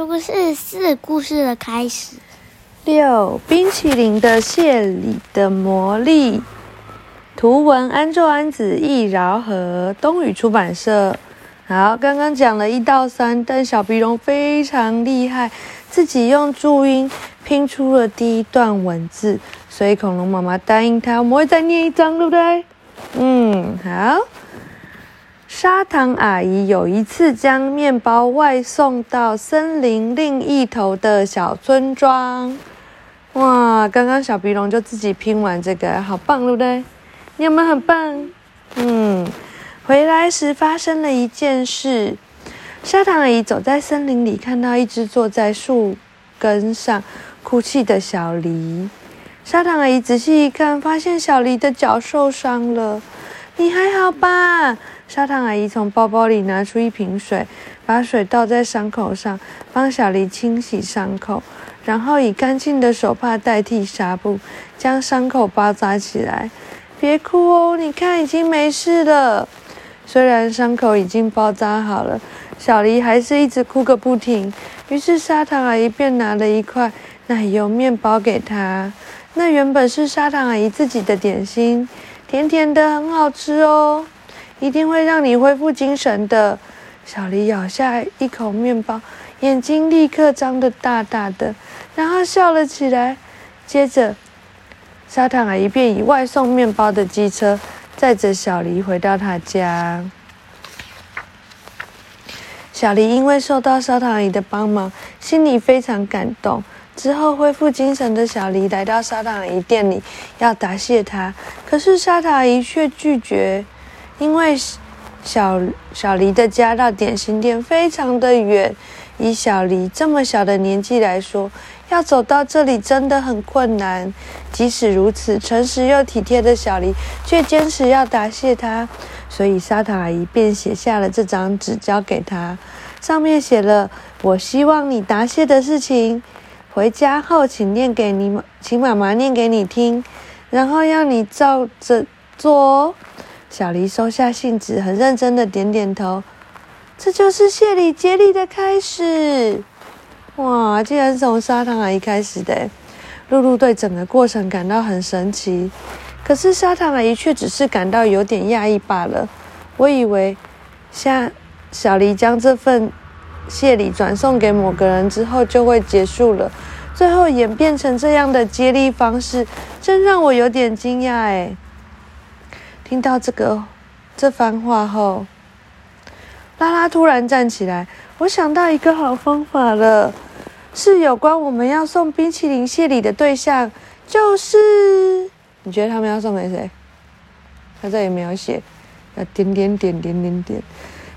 说故事是故事的开始。六冰淇淋的谢礼的魔力，图文安昼安子易饶和东宇出版社。好，刚刚讲了一到三，但小鼻龙非常厉害，自己用注音拼出了第一段文字，所以恐龙妈妈答应他，我们会再念一张，对不对？嗯，好。砂糖阿姨有一次将面包外送到森林另一头的小村庄。哇，刚刚小鼻龙就自己拼完这个，好棒，对不对？你有没有很棒？嗯，回来时发生了一件事。砂糖阿姨走在森林里，看到一只坐在树根上哭泣的小狸。砂糖阿姨仔细一看，发现小狸的脚受伤了。你还好吧？砂糖阿姨从包包里拿出一瓶水，把水倒在伤口上，帮小黎清洗伤口，然后以干净的手帕代替纱布，将伤口包扎起来。别哭哦，你看已经没事了。虽然伤口已经包扎好了，小黎还是一直哭个不停。于是砂糖阿姨便拿了一块奶油面包给他，那原本是砂糖阿姨自己的点心。甜甜的，很好吃哦，一定会让你恢复精神的。小狸咬下一口面包，眼睛立刻张得大大的，然后笑了起来。接着，砂糖阿姨便以外送面包的机车载着小狸回到他家。小狸因为受到砂糖阿姨的帮忙，心里非常感动。之后恢复精神的小黎来到沙塔阿姨店里，要答谢她。可是沙塔阿姨却拒绝，因为小小黎的家到点心店非常的远，以小黎这么小的年纪来说，要走到这里真的很困难。即使如此，诚实又体贴的小黎却坚持要答谢她，所以沙塔阿姨便写下了这张纸交给她，上面写了：“我希望你答谢的事情。”回家后，请念给你，请妈妈念给你听，然后要你照着做哦。小黎收下信纸，很认真的点点头。这就是谢礼接力的开始。哇，竟然是从砂糖阿姨开始的。露露对整个过程感到很神奇，可是砂糖阿姨却只是感到有点讶异罢了。我以为，像小黎将这份。谢礼转送给某个人之后就会结束了，最后演变成这样的接力方式，真让我有点惊讶哎。听到这个这番话后，拉拉突然站起来，我想到一个好方法了，是有关我们要送冰淇淋谢礼的对象，就是你觉得他们要送给谁？他这里没有写，要点点点点点点。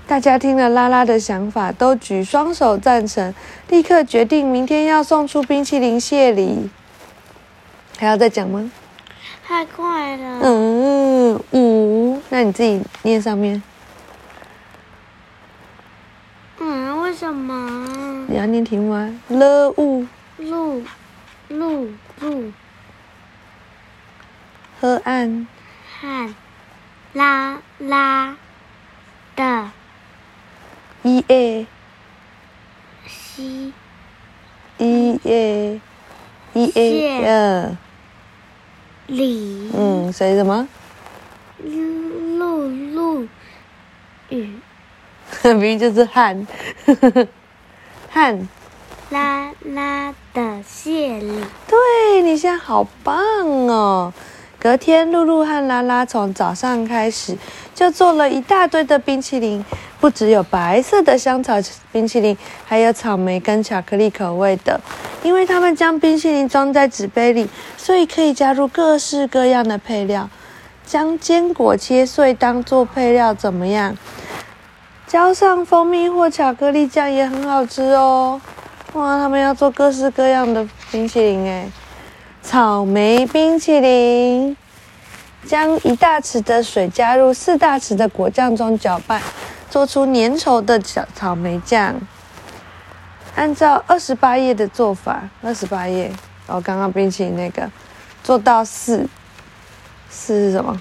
大家听了拉拉的想法，都举双手赞成，立刻决定明天要送出冰淇淋谢礼。还要再讲吗？太快了。嗯，五，那你自己念上面。嗯，为什么？你要念题目啊。了五。路，路，路。河岸。汉，拉拉的。一 a，西，一 a，一 a，二，里，嗯，所以什么？露露雨，明明就是汉，汉，拉拉的谢里。对你现在好棒哦！隔天，露露和拉拉从早上开始就做了一大堆的冰淇淋。不只有白色的香草冰淇淋，还有草莓跟巧克力口味的。因为他们将冰淇淋装在纸杯里，所以可以加入各式各样的配料。将坚果切碎当做配料怎么样？浇上蜂蜜或巧克力酱也很好吃哦。哇，他们要做各式各样的冰淇淋诶草莓冰淇淋，将一大匙的水加入四大匙的果酱中搅拌。做出粘稠的小草莓酱，按照二十八页的做法，二十八页，然后刚刚冰淇淋那个做到四，四是什么？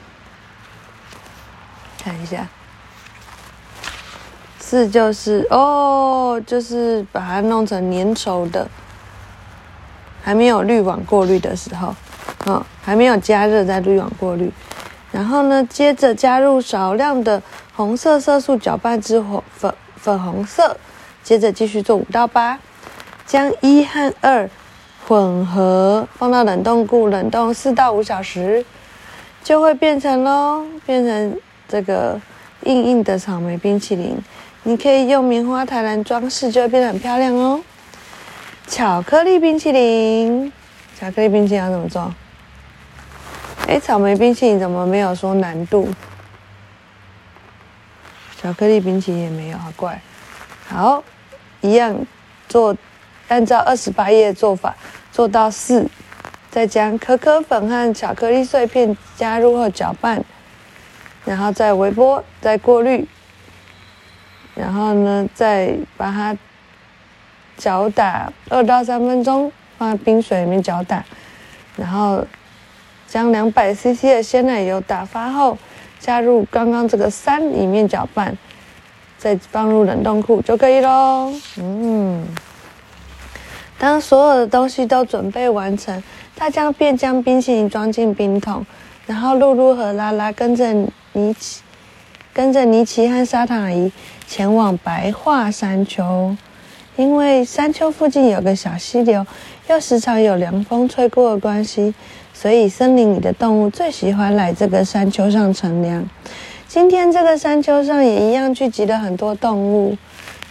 看一下，四就是哦，就是把它弄成粘稠的，还没有滤网过滤的时候，嗯，还没有加热再滤网过滤。然后呢，接着加入少量的红色色素搅拌至粉粉粉红色，接着继续做五到八，将一和二混合放到冷冻库冷冻四到五小时，就会变成喽，变成这个硬硬的草莓冰淇淋。你可以用棉花台篮装饰，就会变得很漂亮哦。巧克力冰淇淋，巧克力冰淇淋要怎么做？哎，草莓冰淇淋怎么没有说难度？巧克力冰淇淋也没有，好怪。好，一样做，按照二十八页做法做到四，再将可可粉和巧克力碎片加入后搅拌，然后再微波，再过滤。然后呢，再把它搅打二到三分钟，放在冰水里面搅打，然后将两百 CC 的鲜奶油打发后，加入刚刚这个三里面搅拌，再放入冷冻库就可以喽。嗯，当所有的东西都准备完成，大家便将冰淇淋装进冰桶，然后露露和拉拉跟着尼奇，跟着尼奇和沙糖姨。前往白桦山丘，因为山丘附近有个小溪流，又时常有凉风吹过的关系，所以森林里的动物最喜欢来这个山丘上乘凉。今天这个山丘上也一样聚集了很多动物。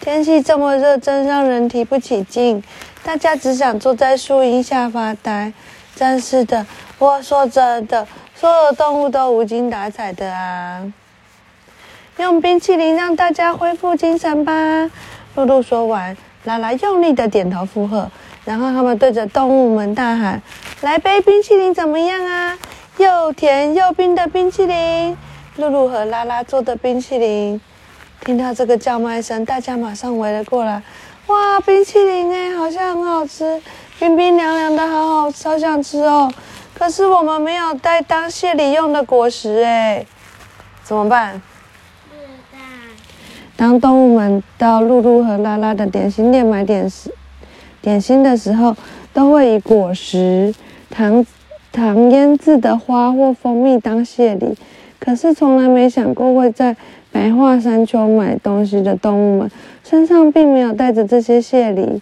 天气这么热，真让人提不起劲，大家只想坐在树荫下发呆。真是的，我说真的，所有动物都无精打采的啊。用冰淇淋让大家恢复精神吧。露露说完，拉拉用力的点头附和，然后他们对着动物们大喊：“来杯冰淇淋怎么样啊？又甜又冰的冰淇淋！”露露和拉拉做的冰淇淋。听到这个叫卖声，大家马上围了过来。哇，冰淇淋哎，好像很好吃，冰冰凉凉的，好好，超想吃哦。可是我们没有带当谢礼用的果实哎，怎么办？当动物们到露露和拉拉的点心店买点时，点心的时候，都会以果实、糖、糖腌制的花或蜂蜜当谢礼。可是从来没想过会在白桦山丘买东西的动物们，身上并没有带着这些谢礼。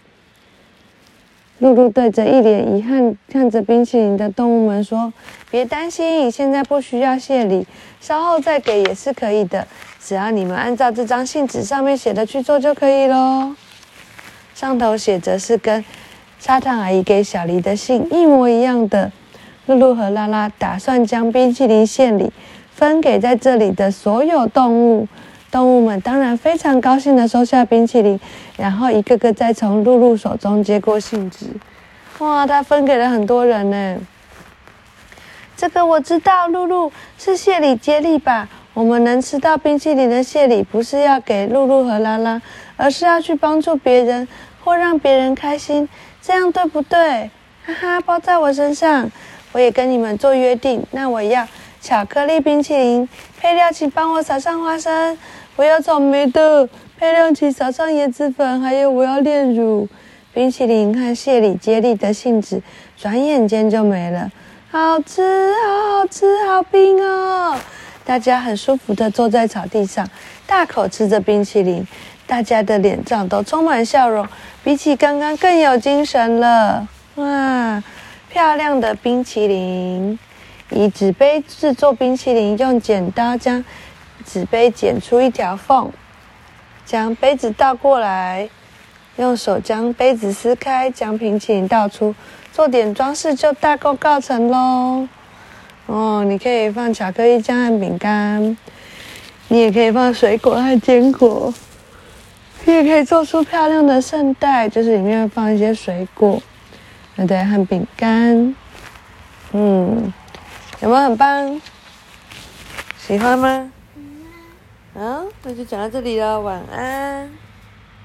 露露对着一脸遗憾看着冰淇淋的动物们说：“别担心，现在不需要谢礼，稍后再给也是可以的。只要你们按照这张信纸上面写的去做就可以喽。”上头写着是跟沙糖阿姨给小黎的信一模一样的。露露和拉拉打算将冰淇淋献礼分给在这里的所有动物。动物们当然非常高兴地收下冰淇淋，然后一个个再从露露手中接过信纸。哇，他分给了很多人呢。这个我知道，露露是谢礼接力吧？我们能吃到冰淇淋的谢礼，不是要给露露和拉拉，而是要去帮助别人或让别人开心，这样对不对？哈哈，包在我身上，我也跟你们做约定。那我要巧克力冰淇淋，配料请帮我撒上花生。我要草莓的，配料请撒上椰子粉，还有我要炼乳。冰淇淋和谢里接力的信纸，转眼间就没了。好吃，好好吃，好冰哦！大家很舒服的坐在草地上，大口吃着冰淇淋，大家的脸上都充满笑容，比起刚刚更有精神了。哇，漂亮的冰淇淋！以纸杯制作冰淇淋，用剪刀将。纸杯剪出一条缝，将杯子倒过来，用手将杯子撕开，将冰淇淋倒出，做点装饰就大功告成喽。哦，你可以放巧克力酱和饼干，你也可以放水果和坚果，也可以做出漂亮的圣代，就是里面放一些水果，对？和饼干，嗯，有没有很棒？喜欢吗？好，那就讲到这里了，晚安。